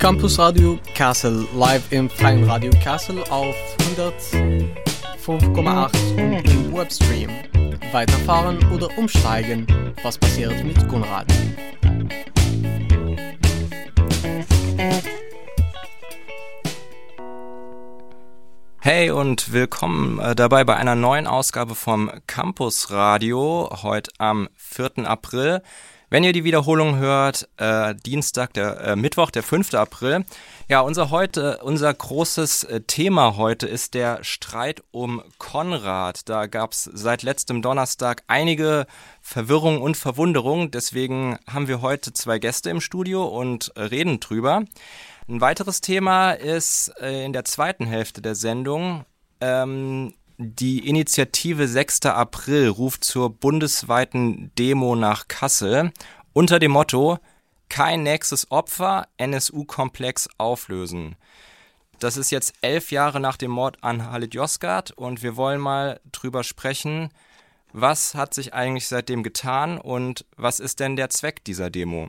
Campus Radio Kassel live im freien Radio Kassel auf 105,8 und im Webstream. Weiterfahren oder umsteigen, was passiert mit Konrad? Hey und willkommen äh, dabei bei einer neuen Ausgabe vom Campus Radio, heute am 4. April. Wenn ihr die Wiederholung hört, äh, Dienstag, der äh, Mittwoch, der 5. April. Ja, unser heute, unser großes äh, Thema heute ist der Streit um Konrad. Da gab es seit letztem Donnerstag einige Verwirrungen und Verwunderungen. Deswegen haben wir heute zwei Gäste im Studio und äh, reden drüber. Ein weiteres Thema ist äh, in der zweiten Hälfte der Sendung ähm, die Initiative 6. April ruft zur bundesweiten Demo nach Kassel unter dem Motto Kein nächstes Opfer, NSU-Komplex auflösen. Das ist jetzt elf Jahre nach dem Mord an Halit Yozgat und wir wollen mal drüber sprechen, was hat sich eigentlich seitdem getan und was ist denn der Zweck dieser Demo?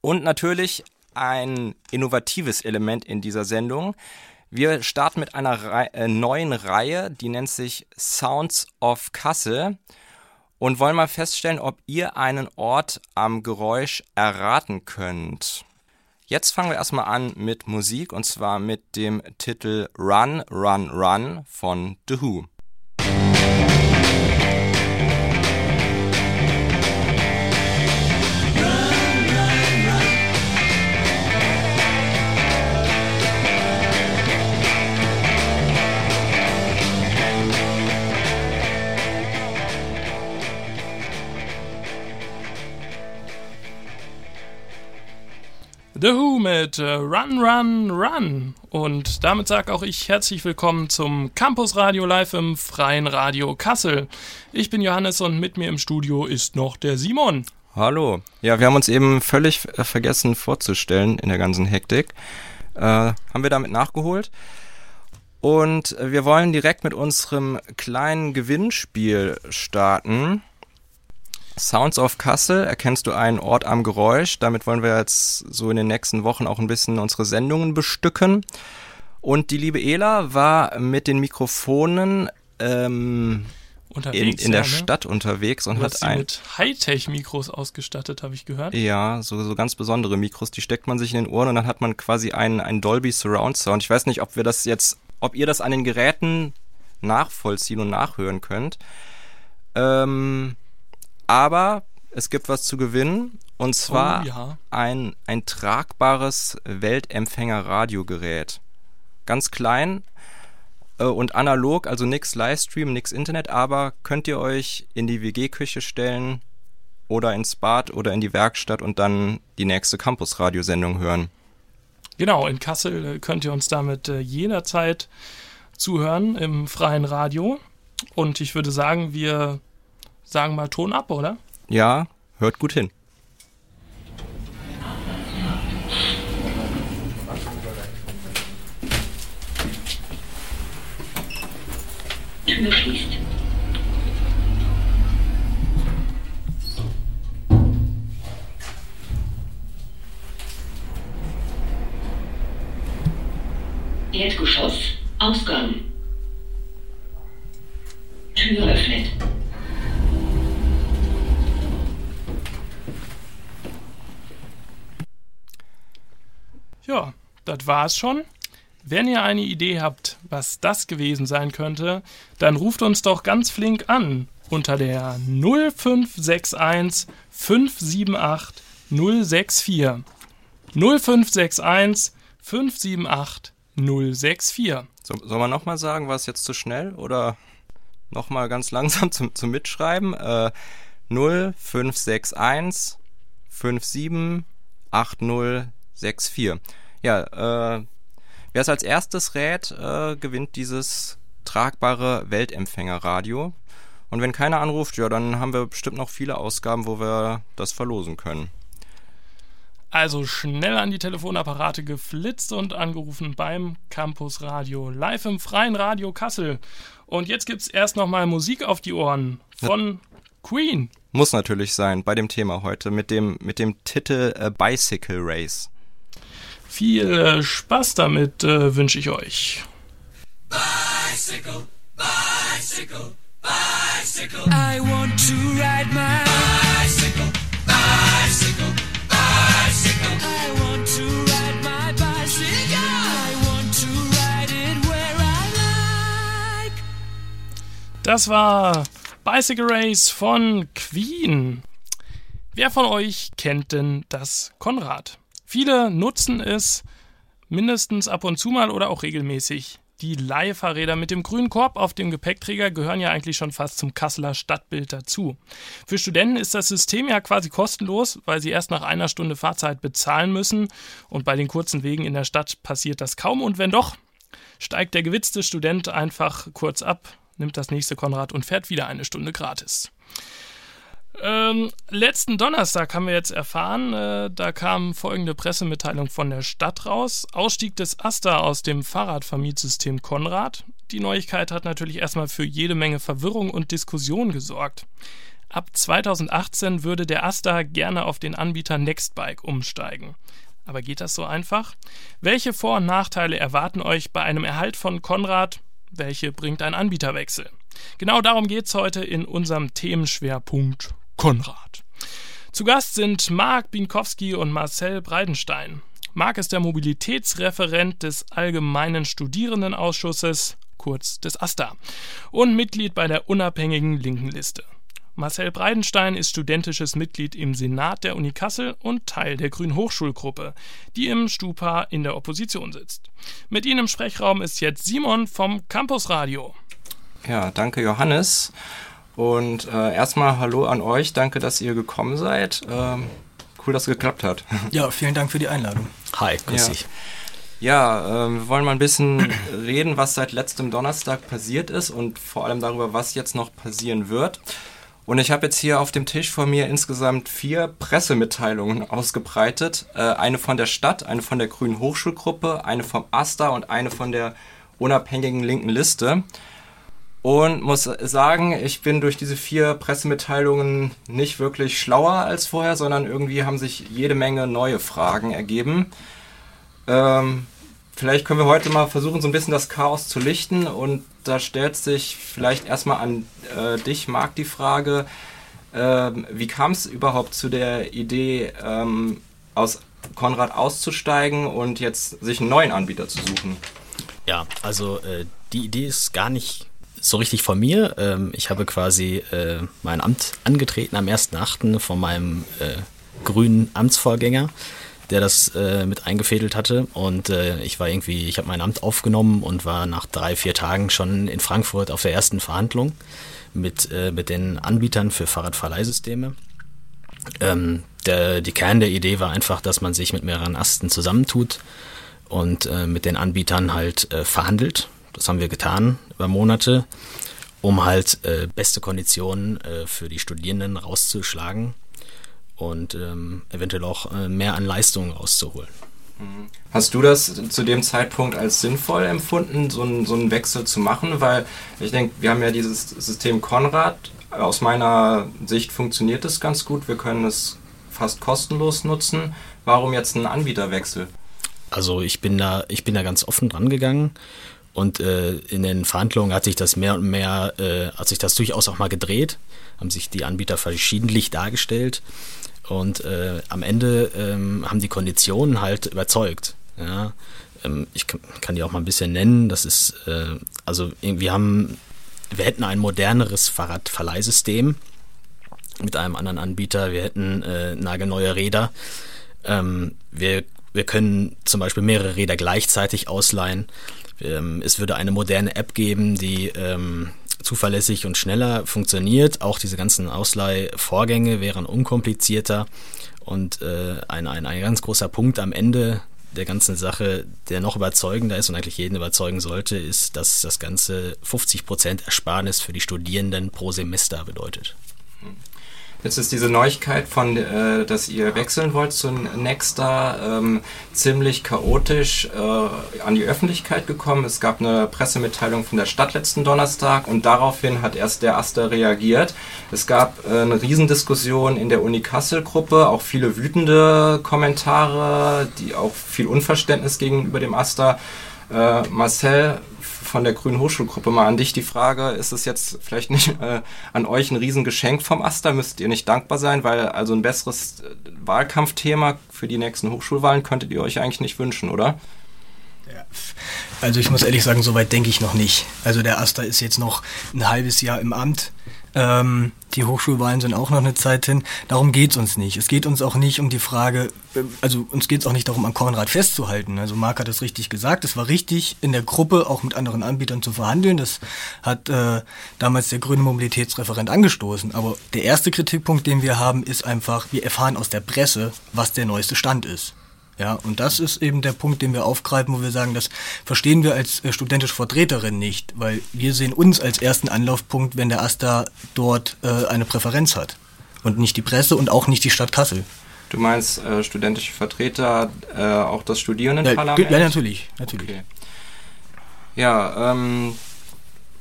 Und natürlich ein innovatives Element in dieser Sendung. Wir starten mit einer Re äh, neuen Reihe, die nennt sich Sounds of Kassel und wollen mal feststellen, ob ihr einen Ort am Geräusch erraten könnt. Jetzt fangen wir erstmal an mit Musik und zwar mit dem Titel Run, Run, Run von The Who. The Who mit äh, Run, Run, Run. Und damit sage auch ich herzlich willkommen zum Campus Radio Live im Freien Radio Kassel. Ich bin Johannes und mit mir im Studio ist noch der Simon. Hallo. Ja, wir haben uns eben völlig äh, vergessen vorzustellen in der ganzen Hektik. Äh, haben wir damit nachgeholt. Und wir wollen direkt mit unserem kleinen Gewinnspiel starten. Sounds of Kassel, erkennst du einen Ort am Geräusch. Damit wollen wir jetzt so in den nächsten Wochen auch ein bisschen unsere Sendungen bestücken. Und die liebe Ela war mit den Mikrofonen ähm, in, in der ja, ne? Stadt unterwegs und du hat ein mit Hightech-Mikros ausgestattet, habe ich gehört. Ja, so, so ganz besondere Mikros, die steckt man sich in den Ohren und dann hat man quasi einen, einen Dolby Surround Sound. Ich weiß nicht, ob wir das jetzt, ob ihr das an den Geräten nachvollziehen und nachhören könnt. Ähm, aber es gibt was zu gewinnen. Und zwar oh, ja. ein, ein tragbares Weltempfänger-Radiogerät. Ganz klein äh, und analog, also nix Livestream, nix Internet, aber könnt ihr euch in die WG-Küche stellen oder ins Bad oder in die Werkstatt und dann die nächste Campus-Radiosendung hören. Genau, in Kassel äh, könnt ihr uns damit äh, jederzeit zuhören im freien Radio. Und ich würde sagen, wir sagen mal Ton ab, oder? Ja, hört gut hin. Tür schließt. Erdgeschoss, Ausgang. Tür öffnet. Ja, das war's schon. Wenn ihr eine Idee habt, was das gewesen sein könnte, dann ruft uns doch ganz flink an unter der 0561 578 064. 0561 578 064. So, soll man nochmal sagen, war es jetzt zu schnell oder nochmal ganz langsam zum, zum Mitschreiben? Äh, 0561 57 80 6-4. Ja, äh, wer es als erstes rät, äh, gewinnt dieses tragbare Weltempfängerradio. Und wenn keiner anruft, ja, dann haben wir bestimmt noch viele Ausgaben, wo wir das verlosen können. Also schnell an die Telefonapparate geflitzt und angerufen beim Campus Radio, live im freien Radio Kassel. Und jetzt gibt's erst nochmal Musik auf die Ohren von ja. Queen. Muss natürlich sein bei dem Thema heute mit dem, mit dem Titel äh, Bicycle Race. Viel äh, Spaß damit äh, wünsche ich euch. bicycle, bicycle, bicycle. I want to ride my bicycle, bicycle, bicycle. I want to ride my bicycle. I want to ride it where I like. Das war Bicycle Race von Queen. Wer von euch kennt denn das Konrad? Viele nutzen es mindestens ab und zu mal oder auch regelmäßig. Die Leihfahrräder mit dem grünen Korb auf dem Gepäckträger gehören ja eigentlich schon fast zum Kasseler Stadtbild dazu. Für Studenten ist das System ja quasi kostenlos, weil sie erst nach einer Stunde Fahrzeit bezahlen müssen. Und bei den kurzen Wegen in der Stadt passiert das kaum. Und wenn doch, steigt der gewitzte Student einfach kurz ab, nimmt das nächste Konrad und fährt wieder eine Stunde gratis. Ähm, letzten Donnerstag haben wir jetzt erfahren, äh, da kam folgende Pressemitteilung von der Stadt raus. Ausstieg des Asta aus dem Fahrradvermietsystem Konrad. Die Neuigkeit hat natürlich erstmal für jede Menge Verwirrung und Diskussion gesorgt. Ab 2018 würde der Asta gerne auf den Anbieter Nextbike umsteigen. Aber geht das so einfach? Welche Vor- und Nachteile erwarten euch bei einem Erhalt von Konrad? Welche bringt ein Anbieterwechsel? Genau darum geht es heute in unserem Themenschwerpunkt Konrad. Zu Gast sind Marc Binkowski und Marcel Breidenstein. Marc ist der Mobilitätsreferent des Allgemeinen Studierendenausschusses, kurz des AStA, und Mitglied bei der unabhängigen Linken Liste. Marcel Breidenstein ist studentisches Mitglied im Senat der Uni Kassel und Teil der Grünen Hochschulgruppe, die im Stupa in der Opposition sitzt. Mit Ihnen im Sprechraum ist jetzt Simon vom Campusradio. Ja, danke Johannes. Und äh, erstmal Hallo an euch. Danke, dass ihr gekommen seid. Ähm, cool, dass es geklappt hat. Ja, vielen Dank für die Einladung. Hi, grüß Ja. dich. Ja, ähm, wir wollen mal ein bisschen reden, was seit letztem Donnerstag passiert ist und vor allem darüber, was jetzt noch passieren wird. Und ich habe jetzt hier auf dem Tisch vor mir insgesamt vier Pressemitteilungen ausgebreitet. Äh, eine von der Stadt, eine von der Grünen Hochschulgruppe, eine vom AStA und eine von der unabhängigen linken Liste. Und muss sagen, ich bin durch diese vier Pressemitteilungen nicht wirklich schlauer als vorher, sondern irgendwie haben sich jede Menge neue Fragen ergeben. Ähm, vielleicht können wir heute mal versuchen, so ein bisschen das Chaos zu lichten. Und da stellt sich vielleicht erstmal an äh, dich, Marc, die Frage, ähm, wie kam es überhaupt zu der Idee, ähm, aus Konrad auszusteigen und jetzt sich einen neuen Anbieter zu suchen? Ja, also äh, die Idee ist gar nicht so richtig von mir. Ähm, ich habe quasi äh, mein Amt angetreten am 1.8. von meinem äh, grünen Amtsvorgänger, der das äh, mit eingefädelt hatte. Und äh, ich war irgendwie, ich habe mein Amt aufgenommen und war nach drei, vier Tagen schon in Frankfurt auf der ersten Verhandlung mit, äh, mit den Anbietern für Fahrradverleihsysteme. Ähm, der, die Kern der Idee war einfach, dass man sich mit mehreren Asten zusammentut und äh, mit den Anbietern halt verhandelt. Das haben wir getan über Monate, um halt äh, beste Konditionen äh, für die Studierenden rauszuschlagen und ähm, eventuell auch äh, mehr an Leistungen rauszuholen. Hast du das zu dem Zeitpunkt als sinnvoll empfunden, so einen, so einen Wechsel zu machen? Weil ich denke, wir haben ja dieses System Konrad. Aus meiner Sicht funktioniert es ganz gut. Wir können es fast kostenlos nutzen. Warum jetzt ein Anbieterwechsel? Also ich bin da, ich bin da ganz offen dran gegangen und äh, in den Verhandlungen hat sich das mehr und mehr, äh, hat sich das durchaus auch mal gedreht, haben sich die Anbieter verschiedentlich dargestellt und äh, am Ende ähm, haben die Konditionen halt überzeugt. Ja? Ähm, ich kann, die auch mal ein bisschen nennen. Das ist, äh, also wir haben, wir hätten ein moderneres Fahrradverleihsystem mit einem anderen Anbieter. Wir hätten äh, nagelneue Räder. Ähm, wir, wir können zum Beispiel mehrere Räder gleichzeitig ausleihen. Ähm, es würde eine moderne App geben, die ähm, zuverlässig und schneller funktioniert. Auch diese ganzen Ausleihvorgänge wären unkomplizierter. Und äh, ein, ein, ein ganz großer Punkt am Ende der ganzen Sache, der noch überzeugender ist und eigentlich jeden überzeugen sollte, ist, dass das Ganze 50% Ersparnis für die Studierenden pro Semester bedeutet. Jetzt ist diese Neuigkeit von, äh, dass ihr wechseln wollt zu Nexta, ähm, ziemlich chaotisch äh, an die Öffentlichkeit gekommen. Es gab eine Pressemitteilung von der Stadt letzten Donnerstag und daraufhin hat erst der Aster reagiert. Es gab äh, eine Riesendiskussion in der Uni Kassel-Gruppe, auch viele wütende Kommentare, die auch viel Unverständnis gegenüber dem Aster. Äh, Marcel, von der Grünen Hochschulgruppe mal an dich die Frage, ist es jetzt vielleicht nicht äh, an euch ein Riesengeschenk vom Aster? Müsst ihr nicht dankbar sein, weil also ein besseres äh, Wahlkampfthema für die nächsten Hochschulwahlen könntet ihr euch eigentlich nicht wünschen, oder? Also ich muss ehrlich sagen, soweit denke ich noch nicht. Also der Aster ist jetzt noch ein halbes Jahr im Amt. Ähm, die Hochschulwahlen sind auch noch eine Zeit hin. Darum geht es uns nicht. Es geht uns auch nicht um die Frage, äh, also uns geht es auch nicht darum, an Konrad festzuhalten. Also Marc hat es richtig gesagt. Es war richtig, in der Gruppe auch mit anderen Anbietern zu verhandeln. Das hat äh, damals der grüne Mobilitätsreferent angestoßen. Aber der erste Kritikpunkt, den wir haben, ist einfach, wir erfahren aus der Presse, was der neueste Stand ist. Ja, und das ist eben der Punkt, den wir aufgreifen, wo wir sagen, das verstehen wir als äh, studentische Vertreterin nicht, weil wir sehen uns als ersten Anlaufpunkt, wenn der AStA dort äh, eine Präferenz hat. Und nicht die Presse und auch nicht die Stadt Kassel. Du meinst äh, studentische Vertreter, äh, auch das Studierendenparlament? Ja, ja, natürlich, natürlich. Okay. Ja, ähm,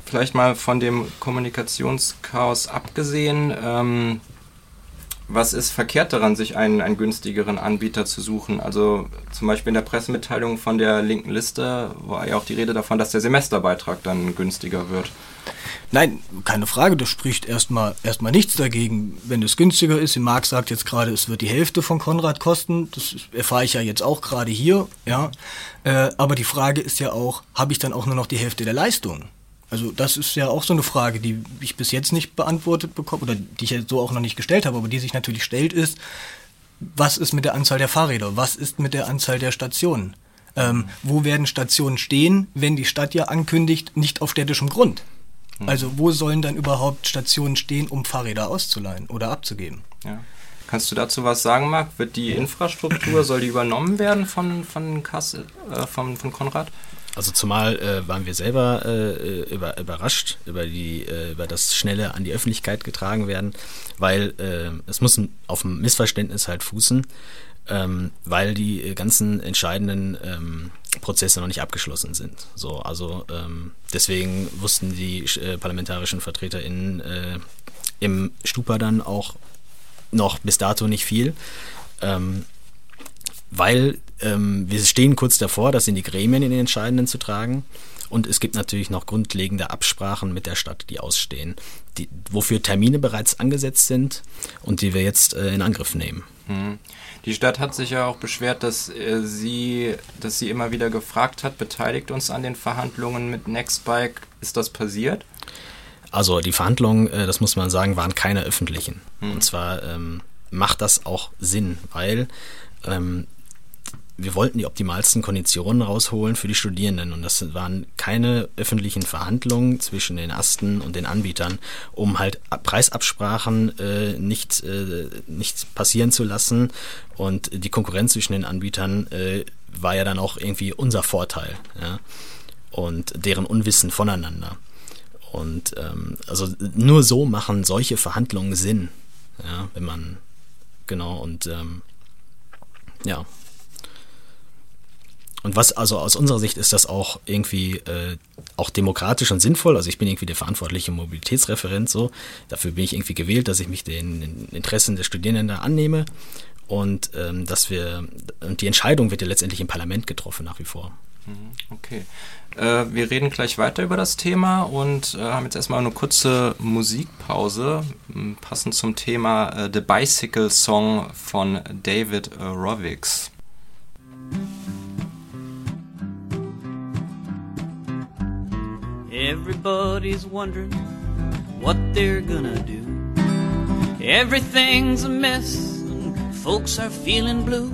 vielleicht mal von dem Kommunikationschaos abgesehen. Ähm, was ist verkehrt daran, sich einen, einen günstigeren Anbieter zu suchen? Also zum Beispiel in der Pressemitteilung von der linken Liste war ja auch die Rede davon, dass der Semesterbeitrag dann günstiger wird. Nein, keine Frage, das spricht erstmal erstmal nichts dagegen, wenn es günstiger ist. Marc sagt jetzt gerade, es wird die Hälfte von Konrad kosten. Das erfahre ich ja jetzt auch gerade hier, ja. Äh, aber die Frage ist ja auch, habe ich dann auch nur noch die Hälfte der Leistung? Also das ist ja auch so eine Frage, die ich bis jetzt nicht beantwortet bekomme oder die ich so auch noch nicht gestellt habe, aber die sich natürlich stellt ist, was ist mit der Anzahl der Fahrräder? Was ist mit der Anzahl der Stationen? Ähm, wo werden Stationen stehen, wenn die Stadt ja ankündigt, nicht auf städtischem Grund? Hm. Also wo sollen dann überhaupt Stationen stehen, um Fahrräder auszuleihen oder abzugeben? Ja. Kannst du dazu was sagen, Marc? Wird die Infrastruktur, soll die übernommen werden von, von, Kassel, äh, von, von Konrad? Also zumal äh, waren wir selber äh, über, überrascht über, die, äh, über das schnelle an die Öffentlichkeit getragen werden, weil äh, es muss auf einem Missverständnis halt fußen, ähm, weil die äh, ganzen entscheidenden ähm, Prozesse noch nicht abgeschlossen sind. So, also ähm, deswegen wussten die äh, parlamentarischen VertreterInnen äh, im Stupa dann auch noch bis dato nicht viel. Ähm, weil ähm, wir stehen kurz davor, das in die Gremien in den Entscheidenden zu tragen. Und es gibt natürlich noch grundlegende Absprachen mit der Stadt, die ausstehen, die, wofür Termine bereits angesetzt sind und die wir jetzt äh, in Angriff nehmen. Hm. Die Stadt hat sich ja auch beschwert, dass äh, sie, dass sie immer wieder gefragt hat, beteiligt uns an den Verhandlungen mit Nextbike. Ist das passiert? Also die Verhandlungen, äh, das muss man sagen, waren keine öffentlichen. Hm. Und zwar ähm, macht das auch Sinn, weil ähm, wir wollten die optimalsten Konditionen rausholen für die Studierenden und das waren keine öffentlichen Verhandlungen zwischen den Asten und den Anbietern, um halt Preisabsprachen äh, nicht, äh, nicht passieren zu lassen und die Konkurrenz zwischen den Anbietern äh, war ja dann auch irgendwie unser Vorteil ja? und deren Unwissen voneinander. Und ähm, also nur so machen solche Verhandlungen Sinn, ja, wenn man genau und ähm, ja, und was, also aus unserer Sicht ist das auch irgendwie äh, auch demokratisch und sinnvoll. Also ich bin irgendwie der verantwortliche Mobilitätsreferent so. Dafür bin ich irgendwie gewählt, dass ich mich den Interessen der Studierenden annehme. Und ähm, dass wir, und die Entscheidung wird ja letztendlich im Parlament getroffen nach wie vor. Mhm, okay. Äh, wir reden gleich weiter über das Thema und äh, haben jetzt erstmal eine kurze Musikpause, passend zum Thema äh, The Bicycle Song von David Rovix. Everybody's wondering what they're gonna do. Everything's a mess and folks are feeling blue.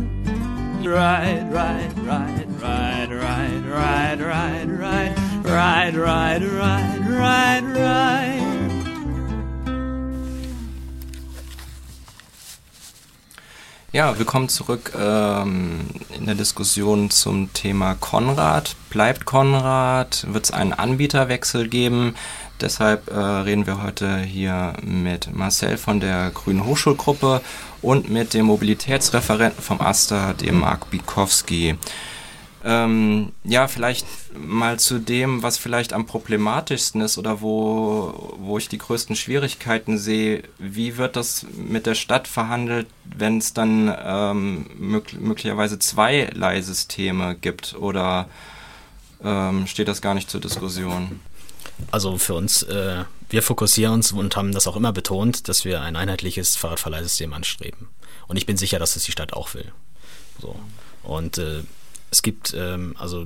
Ride, ride, ride, ride, ride, ride, ride, ride, ride, ride, ride, ride, ride. Ja, willkommen zurück ähm, in der Diskussion zum Thema Konrad. Bleibt Konrad? Wird es einen Anbieterwechsel geben? Deshalb äh, reden wir heute hier mit Marcel von der Grünen Hochschulgruppe und mit dem Mobilitätsreferenten vom AStA, dem Marc Bikowski. Ähm, ja, vielleicht mal zu dem, was vielleicht am problematischsten ist oder wo, wo ich die größten Schwierigkeiten sehe. Wie wird das mit der Stadt verhandelt, wenn es dann ähm, mög möglicherweise zwei Leihsysteme gibt oder ähm, steht das gar nicht zur Diskussion? Also für uns, äh, wir fokussieren uns und haben das auch immer betont, dass wir ein einheitliches Fahrradverleihsystem anstreben. Und ich bin sicher, dass es die Stadt auch will. So. Und äh, es gibt ähm, also,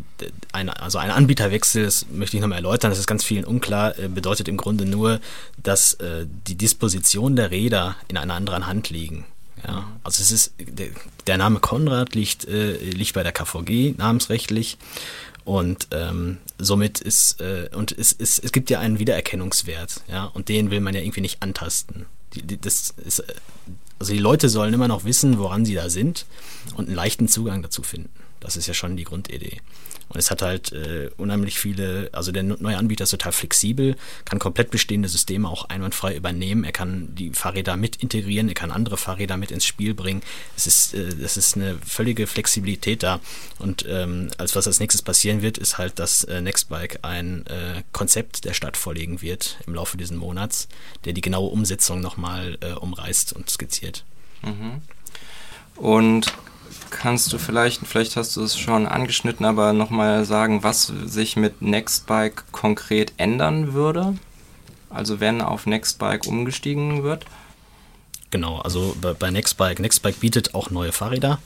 ein, also ein Anbieterwechsel, das möchte ich nochmal erläutern, das ist ganz vielen unklar, äh, bedeutet im Grunde nur, dass äh, die Disposition der Räder in einer anderen Hand liegen. Ja, also es ist der, der Name Konrad liegt, äh, liegt bei der KVG namensrechtlich und ähm, somit ist äh, und es, es, es gibt ja einen Wiedererkennungswert, ja, und den will man ja irgendwie nicht antasten. Die, die, das ist, äh, also die Leute sollen immer noch wissen, woran sie da sind und einen leichten Zugang dazu finden. Das ist ja schon die Grundidee. Und es hat halt äh, unheimlich viele, also der neue Anbieter ist total flexibel, kann komplett bestehende Systeme auch einwandfrei übernehmen. Er kann die Fahrräder mit integrieren, er kann andere Fahrräder mit ins Spiel bringen. Es ist, äh, es ist eine völlige Flexibilität da. Und ähm, als was als nächstes passieren wird, ist halt, dass äh, Nextbike ein äh, Konzept der Stadt vorlegen wird im Laufe dieses Monats, der die genaue Umsetzung nochmal äh, umreißt und skizziert. Mhm. Und kannst du vielleicht, vielleicht hast du es schon angeschnitten, aber nochmal sagen, was sich mit Nextbike konkret ändern würde? Also wenn auf Nextbike umgestiegen wird? Genau, also bei, Nextbike, Nextbike bietet auch neue Fahrräder.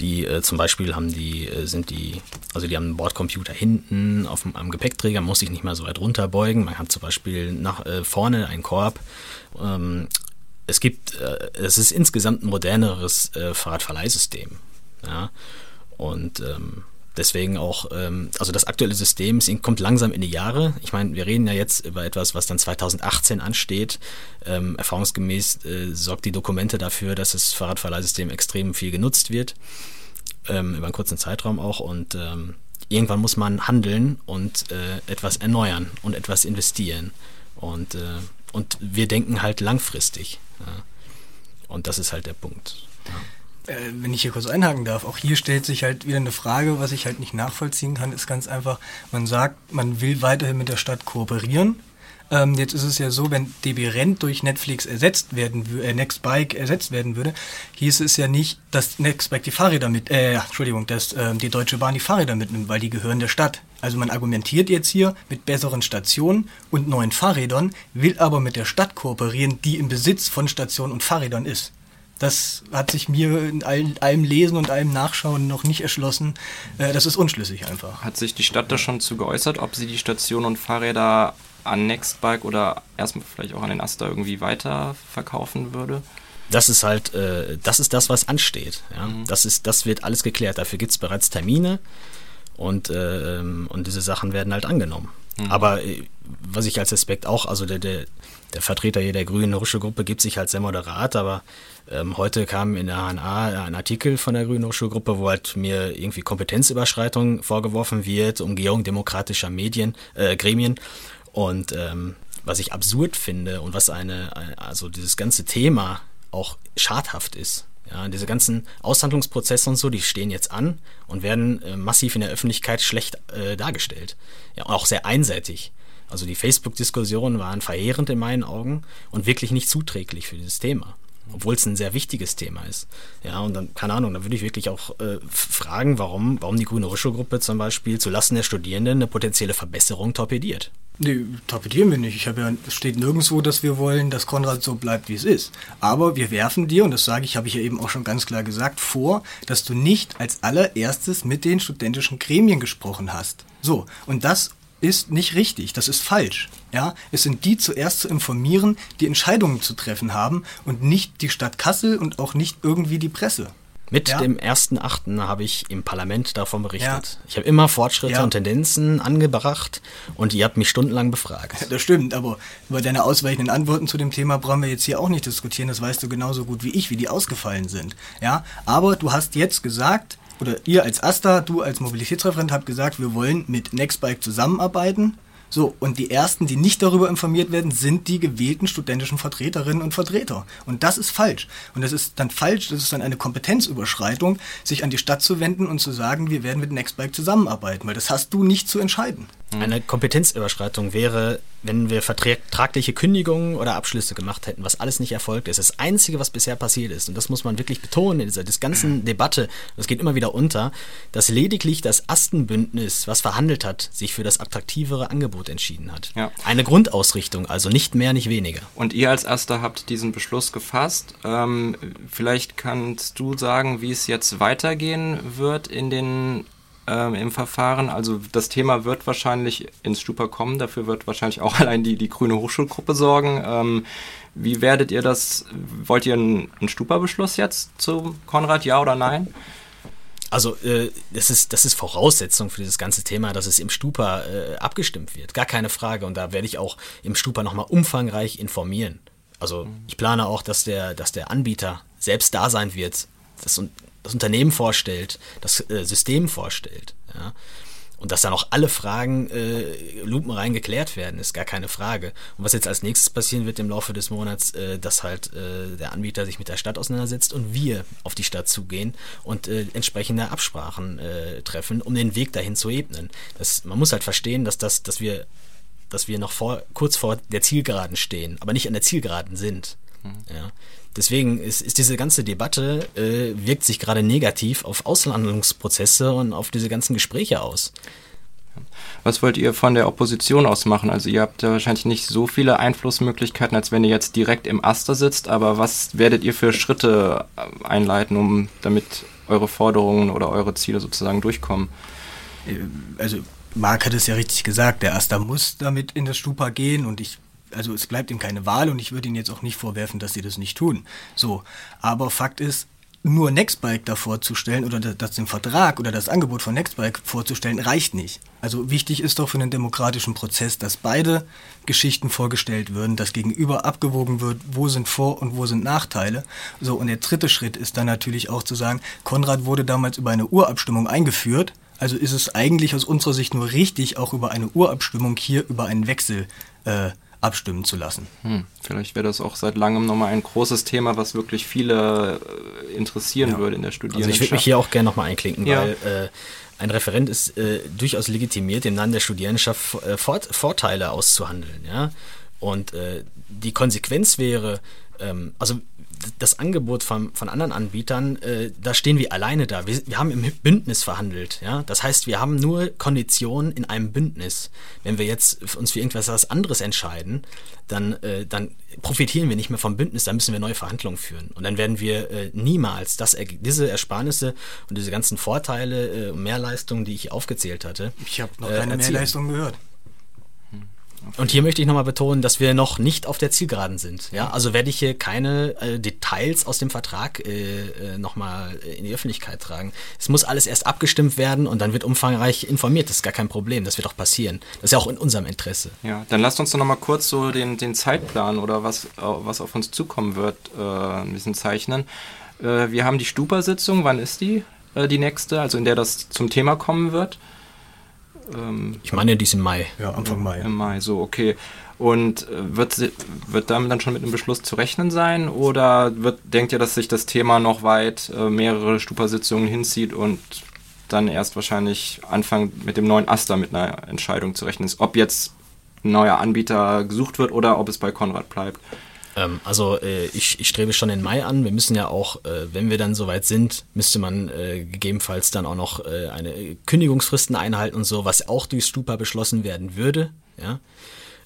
Die äh, zum Beispiel haben die, äh, sind die, also die haben einen Bordcomputer hinten auf dem, am Gepäckträger, muss sich nicht mal so weit runterbeugen. Man hat zum Beispiel nach äh, vorne einen Korb. Ähm, es gibt, äh, es ist insgesamt ein moderneres äh, Fahrradverleihsystem. Ja? Und ähm, deswegen auch, ähm, also das aktuelle System es kommt langsam in die Jahre. Ich meine, wir reden ja jetzt über etwas, was dann 2018 ansteht. Ähm, erfahrungsgemäß äh, sorgt die Dokumente dafür, dass das Fahrradverleihsystem extrem viel genutzt wird, ähm, über einen kurzen Zeitraum auch. Und ähm, irgendwann muss man handeln und äh, etwas erneuern und etwas investieren. Und, äh, und wir denken halt langfristig. Und das ist halt der Punkt. Ja. Äh, wenn ich hier kurz einhaken darf, auch hier stellt sich halt wieder eine Frage, was ich halt nicht nachvollziehen kann, ist ganz einfach, man sagt, man will weiterhin mit der Stadt kooperieren. Ähm, jetzt ist es ja so, wenn DB Rent durch Netflix ersetzt werden äh, Nextbike ersetzt werden würde, hieß es ja nicht, dass Nextbike die Fahrräder mit, äh, Entschuldigung, dass äh, die Deutsche Bahn die Fahrräder mitnimmt, weil die gehören der Stadt. Also man argumentiert jetzt hier mit besseren Stationen und neuen Fahrrädern, will aber mit der Stadt kooperieren, die im Besitz von Stationen und Fahrrädern ist. Das hat sich mir in allem, allem Lesen und allem Nachschauen noch nicht erschlossen. Äh, das ist unschlüssig einfach. Hat sich die Stadt da schon zu geäußert, ob sie die Stationen und Fahrräder an Nextbike oder erstmal vielleicht auch an den Asta irgendwie weiterverkaufen würde? Das ist halt, äh, das ist das, was ansteht. Ja? Mhm. Das, ist, das wird alles geklärt. Dafür gibt es bereits Termine und, äh, und diese Sachen werden halt angenommen. Mhm. Aber äh, was ich als Aspekt auch, also der, der, der Vertreter hier der Grünen Hochschulgruppe gibt sich halt sehr moderat, aber ähm, heute kam in der HNA ein Artikel von der Grünen Hochschulgruppe, wo halt mir irgendwie Kompetenzüberschreitung vorgeworfen wird, Umgehung demokratischer Medien, äh, Gremien. Und ähm, was ich absurd finde und was eine, also dieses ganze Thema auch schadhaft ist. Ja, diese ganzen Aushandlungsprozesse und so, die stehen jetzt an und werden äh, massiv in der Öffentlichkeit schlecht äh, dargestellt. Ja, auch sehr einseitig. Also die Facebook-Diskussionen waren verheerend in meinen Augen und wirklich nicht zuträglich für dieses Thema. Obwohl es ein sehr wichtiges Thema ist. Ja, und dann, keine Ahnung, dann würde ich wirklich auch äh, fragen, warum, warum die Grüne Hochschulgruppe zum Beispiel zulasten der Studierenden eine potenzielle Verbesserung torpediert. Nee, torpedieren wir nicht. Ich habe ja, es steht nirgendwo, dass wir wollen, dass Konrad so bleibt, wie es ist. Aber wir werfen dir, und das sage ich, habe ich ja eben auch schon ganz klar gesagt, vor, dass du nicht als allererstes mit den studentischen Gremien gesprochen hast. So, und das ist nicht richtig, das ist falsch. Ja, es sind die zuerst zu informieren, die Entscheidungen zu treffen haben und nicht die Stadt Kassel und auch nicht irgendwie die Presse. Mit ja. dem 1.8. habe ich im Parlament davon berichtet. Ja. Ich habe immer Fortschritte ja. und Tendenzen angebracht und ihr habt mich stundenlang befragt. Das stimmt, aber über deine ausweichenden Antworten zu dem Thema brauchen wir jetzt hier auch nicht diskutieren. Das weißt du genauso gut wie ich, wie die ausgefallen sind. Ja, aber du hast jetzt gesagt, oder ihr als AStA, du als Mobilitätsreferent habt gesagt, wir wollen mit Nextbike zusammenarbeiten So, und die ersten, die nicht darüber informiert werden, sind die gewählten studentischen Vertreterinnen und Vertreter. Und das ist falsch. Und das ist dann falsch, das ist dann eine Kompetenzüberschreitung, sich an die Stadt zu wenden und zu sagen, wir werden mit Nextbike zusammenarbeiten, weil das hast du nicht zu entscheiden. Eine Kompetenzüberschreitung wäre, wenn wir vertragliche Kündigungen oder Abschlüsse gemacht hätten, was alles nicht erfolgt ist. Das Einzige, was bisher passiert ist, und das muss man wirklich betonen in dieser ganzen Debatte, das geht immer wieder unter, dass lediglich das Astenbündnis, was verhandelt hat, sich für das attraktivere Angebot entschieden hat. Ja. Eine Grundausrichtung, also nicht mehr, nicht weniger. Und ihr als Erster habt diesen Beschluss gefasst. Ähm, vielleicht kannst du sagen, wie es jetzt weitergehen wird in den ähm, im Verfahren. Also das Thema wird wahrscheinlich ins Stupa kommen. Dafür wird wahrscheinlich auch allein die, die Grüne Hochschulgruppe sorgen. Ähm, wie werdet ihr das? Wollt ihr einen, einen Stupa-Beschluss jetzt zu Konrad, ja oder nein? Also äh, das, ist, das ist Voraussetzung für dieses ganze Thema, dass es im Stupa äh, abgestimmt wird. Gar keine Frage. Und da werde ich auch im Stupa nochmal umfangreich informieren. Also ich plane auch, dass der, dass der Anbieter selbst da sein wird, das, das Unternehmen vorstellt, das äh, System vorstellt. Ja? Und dass dann auch alle Fragen äh, lupenrein geklärt werden, ist gar keine Frage. Und was jetzt als nächstes passieren wird im Laufe des Monats, äh, dass halt äh, der Anbieter sich mit der Stadt auseinandersetzt und wir auf die Stadt zugehen und äh, entsprechende Absprachen äh, treffen, um den Weg dahin zu ebnen. Das, man muss halt verstehen, dass das, dass wir, dass wir noch vor, kurz vor der Zielgeraden stehen, aber nicht an der Zielgeraden sind. Ja. Deswegen ist, ist diese ganze Debatte, äh, wirkt sich gerade negativ auf Auslandungsprozesse und auf diese ganzen Gespräche aus. Was wollt ihr von der Opposition aus machen? Also ihr habt ja wahrscheinlich nicht so viele Einflussmöglichkeiten, als wenn ihr jetzt direkt im Aster sitzt, aber was werdet ihr für Schritte äh, einleiten, um damit eure Forderungen oder eure Ziele sozusagen durchkommen? Äh, Also Marc hat es ja richtig gesagt, der Aster muss damit in das Stupa gehen und ich also es bleibt ihm keine Wahl und ich würde ihnen jetzt auch nicht vorwerfen, dass sie das nicht tun. So, aber Fakt ist, nur Nextbike da vorzustellen oder das, den Vertrag oder das Angebot von Nextbike vorzustellen, reicht nicht. Also wichtig ist doch für einen demokratischen Prozess, dass beide Geschichten vorgestellt würden, dass gegenüber abgewogen wird, wo sind Vor- und wo sind Nachteile. So, und der dritte Schritt ist dann natürlich auch zu sagen, Konrad wurde damals über eine Urabstimmung eingeführt, also ist es eigentlich aus unserer Sicht nur richtig, auch über eine Urabstimmung hier über einen Wechsel äh, abstimmen zu lassen. Hm, vielleicht wäre das auch seit langem nochmal ein großes Thema, was wirklich viele äh, interessieren Ja. würde in der Also Studierendenschaft. ich würde mich hier auch gerne nochmal einklinken, Ja. weil äh, ein Referent ist äh, durchaus legitimiert, im Namen der Studierendenschaft äh, Vorteile auszuhandeln. Ja? Und äh, die Konsequenz wäre, ähm, also das Angebot von, von anderen Anbietern, äh, da stehen wir alleine da. Wir, wir haben im Bündnis verhandelt. Ja? Das heißt, wir haben nur Konditionen in einem Bündnis. Wenn wir jetzt uns für irgendwas was anderes entscheiden, dann, äh, dann profitieren wir nicht mehr vom Bündnis, dann müssen wir neue Verhandlungen führen. Und dann werden wir äh, niemals das, diese Ersparnisse und diese ganzen Vorteile, äh, und Mehrleistungen, die ich aufgezählt hatte. Ich habe noch äh, keine erzielen. Mehrleistung gehört. Und hier möchte ich nochmal betonen, dass wir noch nicht auf der Zielgeraden sind. Ja, also werde ich hier keine äh, Details aus dem Vertrag äh, äh, nochmal in die Öffentlichkeit tragen. Es muss alles erst abgestimmt werden und dann wird umfangreich informiert. Das ist gar kein Problem. Das wird auch passieren. Das ist ja auch in unserem Interesse. Ja, dann lasst uns doch nochmal kurz so den, den Zeitplan oder was, was auf uns zukommen wird, äh, ein bisschen zeichnen. Äh, wir haben die Stupa-Sitzung, wann ist die? Äh, die nächste, also in der das zum Thema kommen wird? Ähm, Ich meine, dies im Mai. Ja, Anfang Mai. Im Mai, so, okay. Und äh, wird, sie- wird damit dann schon mit einem Beschluss zu rechnen sein? Oder wird, denkt ihr, dass sich das Thema noch weit äh, mehrere Stupa-Sitzungen hinzieht und dann erst wahrscheinlich Anfang mit dem neuen Aster mit einer Entscheidung zu rechnen ist, ob jetzt ein neuer Anbieter gesucht wird oder ob es bei Konrad bleibt? Ähm, also äh, ich, ich strebe schon den Mai an. Wir müssen ja auch, äh, wenn wir dann soweit sind, müsste man äh, gegebenenfalls dann auch noch äh, eine Kündigungsfristen einhalten und so, was auch durch Stupa beschlossen werden würde. Ja.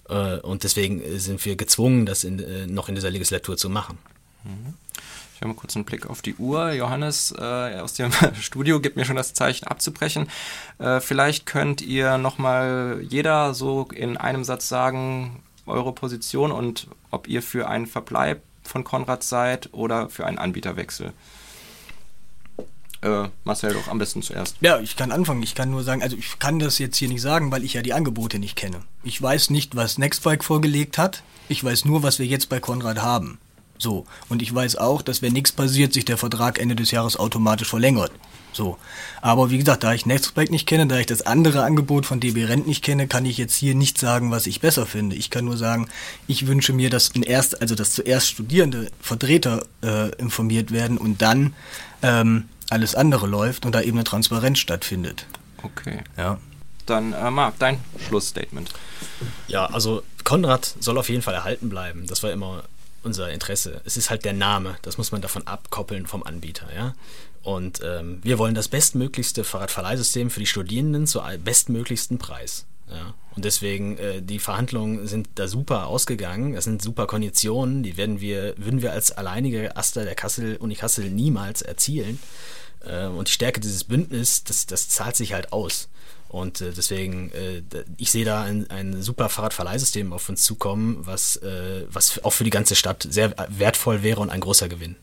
Äh, und deswegen äh, sind wir gezwungen, das in, äh, noch in dieser Legislatur zu machen. Ich habe mal kurz einen Blick auf die Uhr. Johannes äh, aus dem Studio gibt mir schon das Zeichen abzubrechen. Äh, vielleicht könnt ihr nochmal jeder so in einem Satz sagen, eure Position und ob ihr für einen Verbleib von Konrad seid oder für einen Anbieterwechsel. Äh, Marcel doch am besten zuerst. Ja, ich kann anfangen. Ich kann nur sagen, also ich kann das jetzt hier nicht sagen, weil ich ja die Angebote nicht kenne. Ich weiß nicht, was Nextbike vorgelegt hat. Ich weiß nur, was wir jetzt bei Konrad haben. So. Und ich weiß auch, dass wenn nichts passiert, sich der Vertrag Ende des Jahres automatisch verlängert. So. Aber wie gesagt, da ich Nextback nicht kenne, da ich das andere Angebot von DB Rent nicht kenne, kann ich jetzt hier nicht sagen, was ich besser finde. Ich kann nur sagen, ich wünsche mir, dass in erst, also dass zuerst Studierende, Vertreter äh, informiert werden und dann ähm, alles andere läuft und da eben eine Transparenz stattfindet. Okay. Ja. Dann, äh, Marc, dein Schlussstatement. Ja, also Konrad soll auf jeden Fall erhalten bleiben. Das war immer unser Interesse. Es ist halt der Name, das muss man davon abkoppeln vom Anbieter, ja. Und ähm, wir wollen das bestmöglichste Fahrradverleihsystem für die Studierenden zu bestmöglichsten Preis. Ja. Und deswegen, äh, die Verhandlungen sind da super ausgegangen. Das sind super Konditionen, die werden wir, würden wir als alleinige Aster der Kassel, Uni Kassel niemals erzielen. Äh, und die Stärke dieses Bündnisses, das, das zahlt sich halt aus. Und äh, deswegen, äh, ich sehe da ein, ein super Fahrradverleihsystem auf uns zukommen, was, äh, was auch für die ganze Stadt sehr wertvoll wäre und ein großer Gewinn.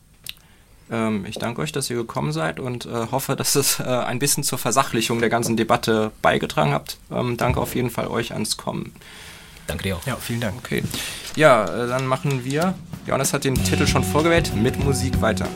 Ähm, ich danke euch, dass ihr gekommen seid und äh, hoffe, dass es äh, ein bisschen zur Versachlichung der ganzen Debatte beigetragen habt. Ähm, danke auf jeden Fall euch ans Kommen. Danke dir auch. Ja, vielen Dank. Okay. Ja, äh, dann machen wir, Johannes hat den Titel schon vorgewählt, mit Musik weiter.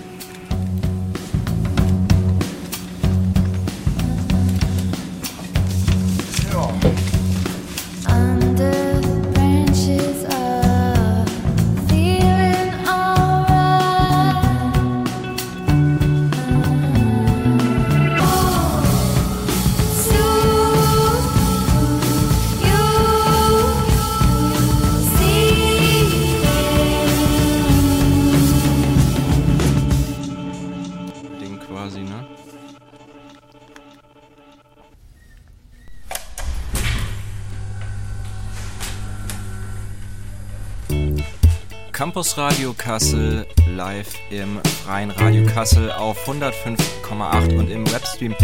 Campus Radio Kassel live im freien Radio Kassel auf 105,8 und im Webstream.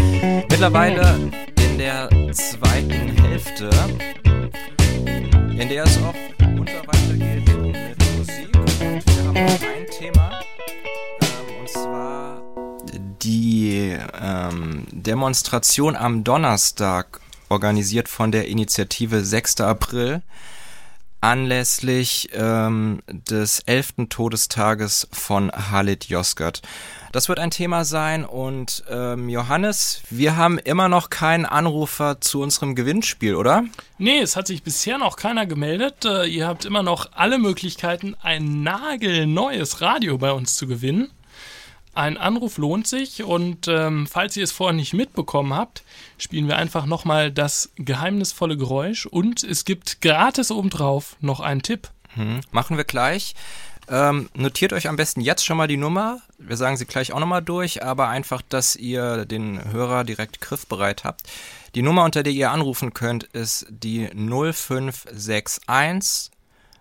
Mittlerweile in der zweiten Hälfte, in der es auch munter weitergeht mit Musik. Und wir haben noch ein Thema, ähm, und zwar die ähm, Demonstration am Donnerstag, organisiert von der Initiative 6. April, anlässlich ähm, des 11. Todestages von Halit Yozgat. Das wird ein Thema sein und ähm, Johannes, wir haben immer noch keinen Anrufer zu unserem Gewinnspiel, oder? Nee, es hat sich bisher noch keiner gemeldet. Äh, ihr habt immer noch alle Möglichkeiten, ein nagelneues Radio bei uns zu gewinnen. Ein Anruf lohnt sich und ähm, falls ihr es vorher nicht mitbekommen habt, spielen wir einfach nochmal das geheimnisvolle Geräusch und es gibt gratis obendrauf noch einen Tipp. Hm, machen wir gleich. Ähm, notiert euch am besten jetzt schon mal die Nummer. Wir sagen sie gleich auch nochmal durch, aber einfach, dass ihr den Hörer direkt griffbereit habt. Die Nummer, unter der ihr anrufen könnt, ist die 0561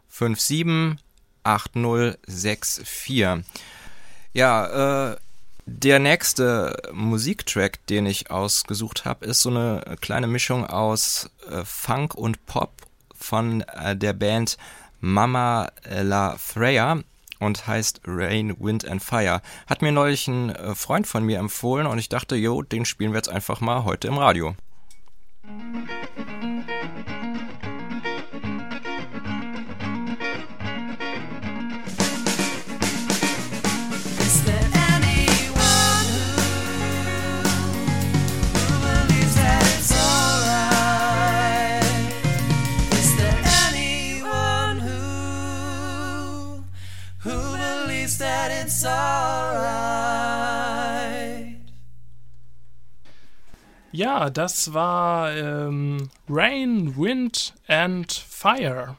57 8064. Ja, äh, der nächste Musiktrack, den ich ausgesucht habe, ist so eine kleine Mischung aus äh, Funk und Pop von äh, der Band Mama La Freya und heißt Rain, Wind and Fire. Hat mir neulich ein äh, Freund von mir empfohlen und ich dachte, jo, den spielen wir jetzt einfach mal heute im Radio. Is that it's alright? Ja, das war ähm, Rain, Wind and Fire.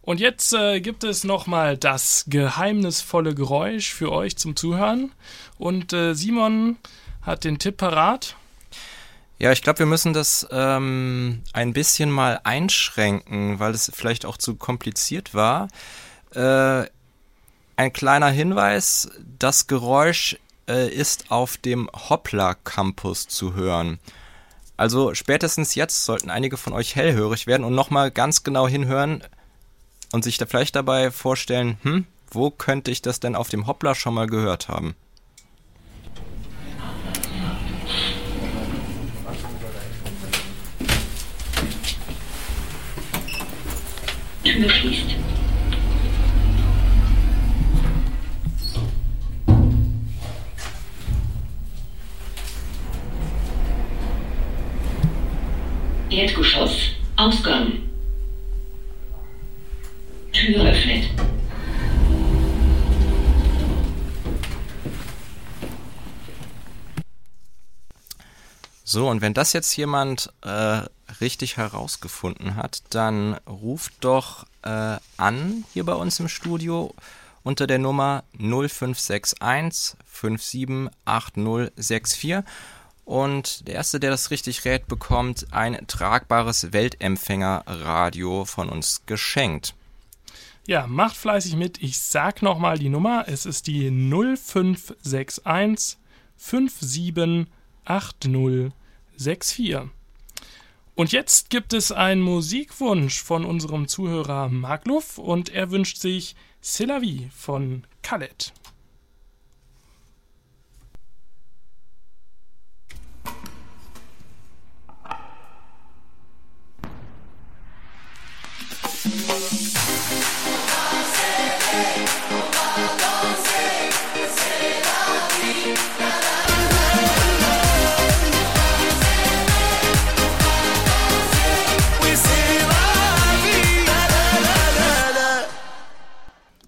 Und jetzt äh, gibt es nochmal das geheimnisvolle Geräusch für euch zum Zuhören. Und äh, Simon hat den Tipp parat. Ja, ich glaube, wir müssen das ähm, ein bisschen mal einschränken, weil es vielleicht auch zu kompliziert war. Äh, ein kleiner Hinweis, das Geräusch äh, ist auf dem Hoppla Campus zu hören. Also spätestens jetzt sollten einige von euch hellhörig werden und nochmal ganz genau hinhören und sich da vielleicht dabei vorstellen, hm, wo könnte ich das denn auf dem Hoppla schon mal gehört haben? Tür Erdgeschoss, Ausgang. Tür öffnet. So, und wenn das jetzt jemand äh, richtig herausgefunden hat, dann ruft doch äh, an hier bei uns im Studio unter der Nummer 0561 578064. Und der Erste, der das richtig rät, bekommt ein tragbares Weltempfängerradio von uns geschenkt. Ja, macht fleißig mit. Ich sag nochmal die Nummer. Es ist die 0561 578064. Und jetzt gibt es einen Musikwunsch von unserem Zuhörer Magluf und er wünscht sich C'est la vie von Khaled.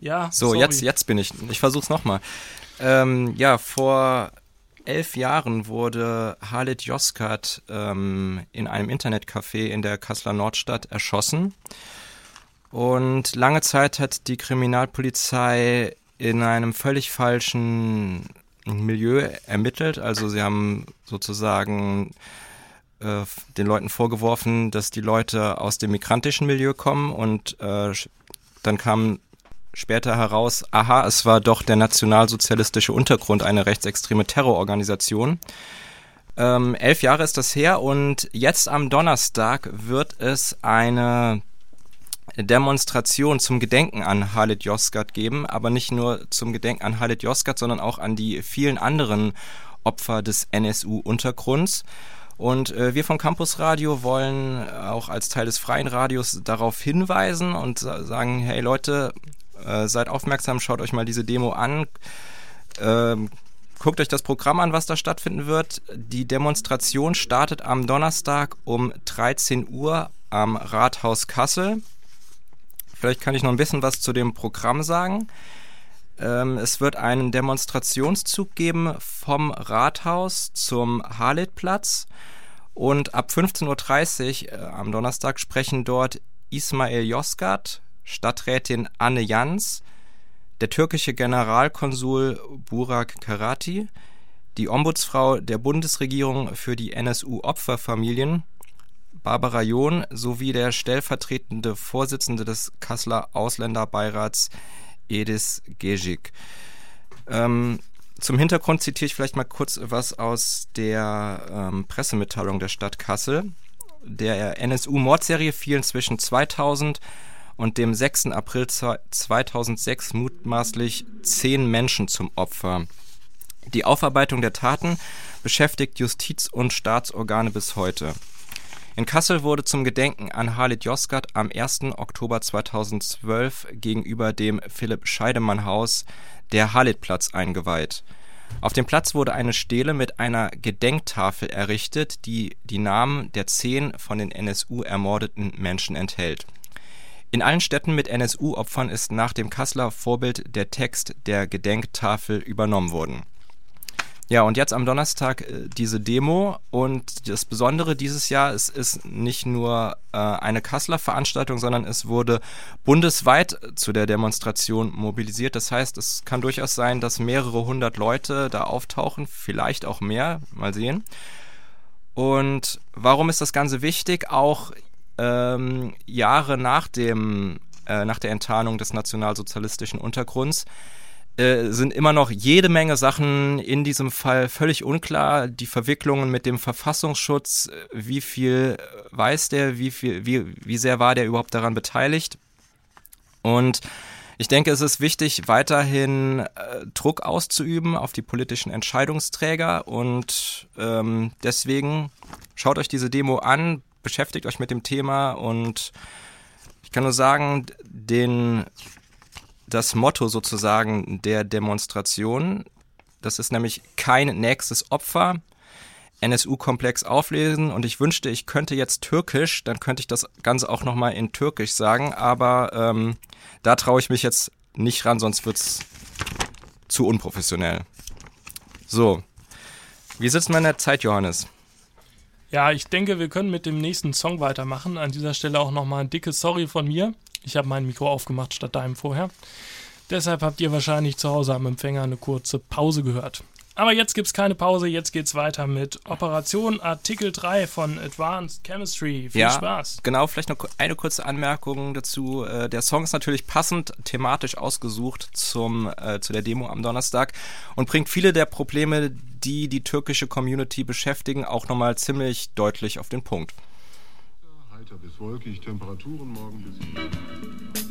Ja, So, sorry. jetzt, jetzt bin ich. Ich versuch's nochmal. Ähm, ja, vor elf Jahren wurde Halit Yozgat ähm, in einem Internetcafé in der Kasseler Nordstadt erschossen. Und lange Zeit hat die Kriminalpolizei in einem völlig falschen Milieu ermittelt. Also sie haben sozusagen äh, den Leuten vorgeworfen, dass die Leute aus dem migrantischen Milieu kommen und äh, dann kam später heraus, aha, es war doch der nationalsozialistische Untergrund, eine rechtsextreme Terrororganisation. Ähm, elf Jahre ist das her und jetzt am Donnerstag wird es eine Demonstration zum Gedenken an Halit Yozgat geben, aber nicht nur zum Gedenken an Halit Yozgat, sondern auch an die vielen anderen Opfer des NSU-Untergrunds. Und äh, wir vom Campus Radio wollen auch als Teil des freien Radios darauf hinweisen und sa- sagen, hey Leute, äh, seid aufmerksam, schaut euch mal diese Demo an. Ähm, guckt euch das Programm an, was da stattfinden wird. Die Demonstration startet am Donnerstag um 13 Uhr am Rathaus Kassel. Vielleicht kann ich noch ein bisschen was zu dem Programm sagen. Ähm, es wird einen Demonstrationszug geben vom Rathaus zum Harlitplatz. Und ab 15.30 Uhr äh, am Donnerstag sprechen dort Ismail Yozgat, Stadträtin Anne Jans, der türkische Generalkonsul Burak Karati, die Ombudsfrau der Bundesregierung für die NSU-Opferfamilien, Barbara John, sowie der stellvertretende Vorsitzende des Kasseler Ausländerbeirats, Edis Gejik. Ähm, zum Hintergrund zitiere ich vielleicht mal kurz was aus der ähm, Pressemitteilung der Stadt Kassel. Der NSU-Mordserie fielen zwischen 2000 und dem 6. April 2006 mutmaßlich zehn Menschen zum Opfer. Die Aufarbeitung der Taten beschäftigt Justiz- und Staatsorgane bis heute. In Kassel wurde zum Gedenken an Halit Yozgat am 1. Oktober 2012 gegenüber dem Philipp-Scheidemann-Haus der Halitplatz eingeweiht. Auf dem Platz wurde eine Stele mit einer Gedenktafel errichtet, die die Namen der zehn von den NSU ermordeten Menschen enthält. In allen Städten mit NSU-Opfern ist nach dem Kasseler Vorbild der Text der Gedenktafel übernommen worden. Ja, und jetzt am Donnerstag äh, diese Demo. Und das Besondere dieses Jahr es ist nicht nur äh, eine Kasseler Veranstaltung, sondern es wurde bundesweit zu der Demonstration mobilisiert. Das heißt, es kann durchaus sein, dass mehrere hundert Leute da auftauchen, vielleicht auch mehr, mal sehen. Und warum ist das Ganze wichtig? Auch ähm, Jahre nach dem äh, nach der Enttarnung des nationalsozialistischen Untergrunds äh, sind immer noch jede Menge Sachen in diesem Fall völlig unklar. Die Verwicklungen mit dem Verfassungsschutz, äh, wie viel weiß der, wie viel, wie, wie sehr war der überhaupt daran beteiligt? Und ich denke, es ist wichtig, weiterhin äh, Druck auszuüben auf die politischen Entscheidungsträger und ähm, deswegen schaut euch diese Demo an, beschäftigt euch mit dem Thema und ich kann nur sagen, den das Motto sozusagen der Demonstration. Das ist nämlich kein nächstes Opfer. NSU-Komplex auflesen und ich wünschte, ich könnte jetzt Türkisch, dann könnte ich das Ganze auch nochmal in Türkisch sagen, aber ähm, da traue ich mich jetzt nicht ran, sonst wird's zu unprofessionell. So, wie sitzen wir in der Zeit, Johannes? Ja, ich denke, wir können mit dem nächsten Song weitermachen. An dieser Stelle auch nochmal ein dickes Sorry von mir. Ich habe mein Mikro aufgemacht statt deinem vorher. Deshalb habt ihr wahrscheinlich zu Hause am Empfänger eine kurze Pause gehört. Aber jetzt gibt's keine Pause, jetzt geht's weiter mit Operation Artikel 3 von Advanced Chemistry. Viel ja, Spaß. Genau, vielleicht noch eine kurze Anmerkung dazu. Äh, Der Song ist natürlich passend thematisch ausgesucht zum, äh, zu der Demo am Donnerstag und bringt viele der Probleme, die die türkische Community beschäftigen, auch nochmal ziemlich deutlich auf den Punkt. Heiter bis wolkig, Temperaturen morgen bis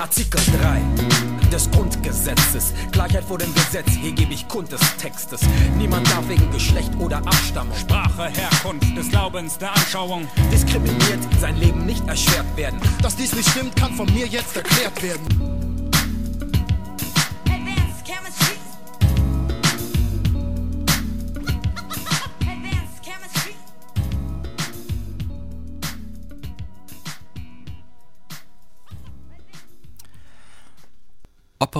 Artikel 3 des Grundgesetzes. Gleichheit vor dem Gesetz, hier gebe ich Kund des Textes. Niemand darf wegen Geschlecht oder Abstammung, Sprache, Herkunft, des Glaubens, der Anschauung. diskriminiert, sein Leben nicht erschwert werden. Dass dies nicht stimmt, kann von mir jetzt erklärt werden.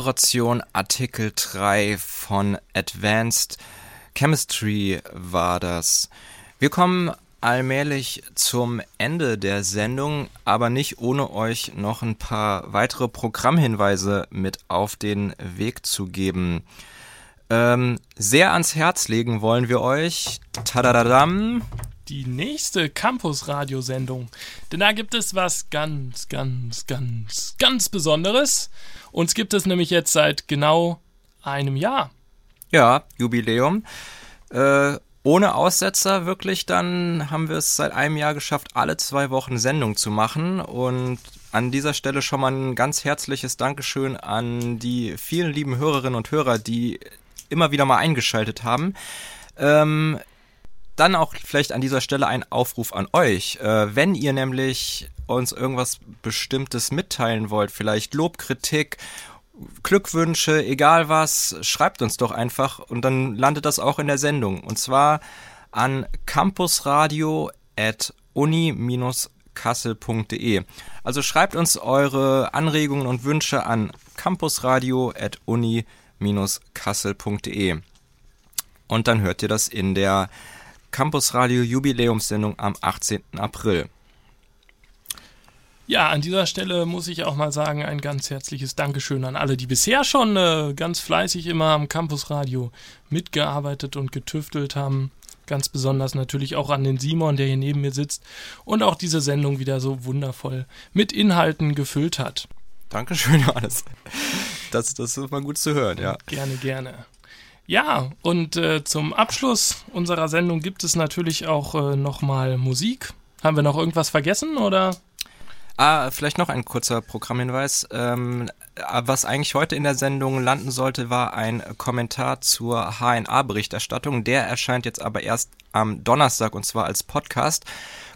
Operation Artikel 3 von Advanced Chemistry war das. Wir kommen allmählich zum Ende der Sendung, aber nicht ohne euch noch ein paar weitere Programmhinweise mit auf den Weg zu geben. Ähm, sehr ans Herz legen wollen wir euch. Tadadadam. Die nächste Campus-Radiosendung. Denn da gibt es was ganz, ganz, ganz, ganz Besonderes. Uns gibt es nämlich jetzt seit genau einem Jahr. Ja, Jubiläum. Äh, ohne Aussetzer wirklich, dann haben wir es seit einem Jahr geschafft, alle zwei Wochen Sendung zu machen. Und an dieser Stelle schon mal ein ganz herzliches Dankeschön an die vielen lieben Hörerinnen und Hörer, die immer wieder mal eingeschaltet haben. Ähm, dann auch vielleicht an dieser Stelle ein Aufruf an euch. Äh, wenn ihr nämlich uns irgendwas Bestimmtes mitteilen wollt, vielleicht Lob, Kritik, Glückwünsche, egal was, schreibt uns doch einfach und dann landet das auch in der Sendung. Und zwar an campusradio.uni-kassel.de. Also schreibt uns eure Anregungen und Wünsche an campusradio.uni-kassel.de. Und dann hört ihr das in der Campusradio Jubiläumssendung am 18. April. Ja, an dieser Stelle muss ich auch mal sagen, ein ganz herzliches Dankeschön an alle, die bisher schon äh, ganz fleißig immer am Campusradio mitgearbeitet und getüftelt haben. Ganz besonders natürlich auch an den Simon, der hier neben mir sitzt und auch diese Sendung wieder so wundervoll mit Inhalten gefüllt hat. Dankeschön, Johannes. Das, das ist mal gut zu hören, ja. Gerne, gerne. Ja, und äh, zum Abschluss unserer Sendung gibt es natürlich auch äh, nochmal Musik. Haben wir noch irgendwas vergessen oder? Ah, vielleicht noch ein kurzer Programmhinweis. Ähm, was eigentlich heute in der Sendung landen sollte, war ein Kommentar zur HNA-Berichterstattung. Der erscheint jetzt aber erst am Donnerstag und zwar als Podcast.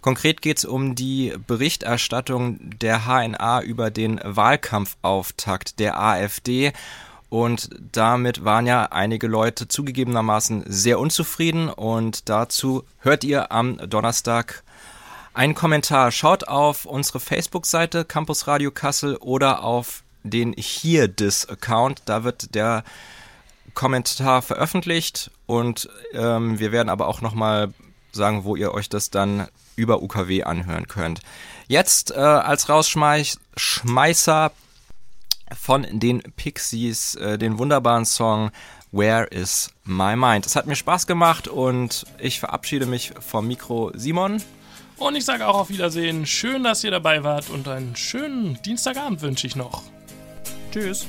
Konkret geht es um die Berichterstattung der HNA über den Wahlkampfauftakt der AfD. Und damit waren ja einige Leute zugegebenermaßen sehr unzufrieden. Und dazu hört ihr am Donnerstag einen Kommentar. Schaut auf unsere Facebook-Seite Campus Radio Kassel oder auf den hier dis Account. Da wird der Kommentar veröffentlicht und ähm, wir werden aber auch nochmal sagen, wo ihr euch das dann über UKW anhören könnt. Jetzt äh, als Rausschmeißer von den Pixies äh, den wunderbaren Song Where is My Mind. Es hat mir Spaß gemacht und ich verabschiede mich vom Mikro Simon. Und ich sage auch auf Wiedersehen. Schön, dass ihr dabei wart und einen schönen Dienstagabend wünsche ich noch. Tschüss.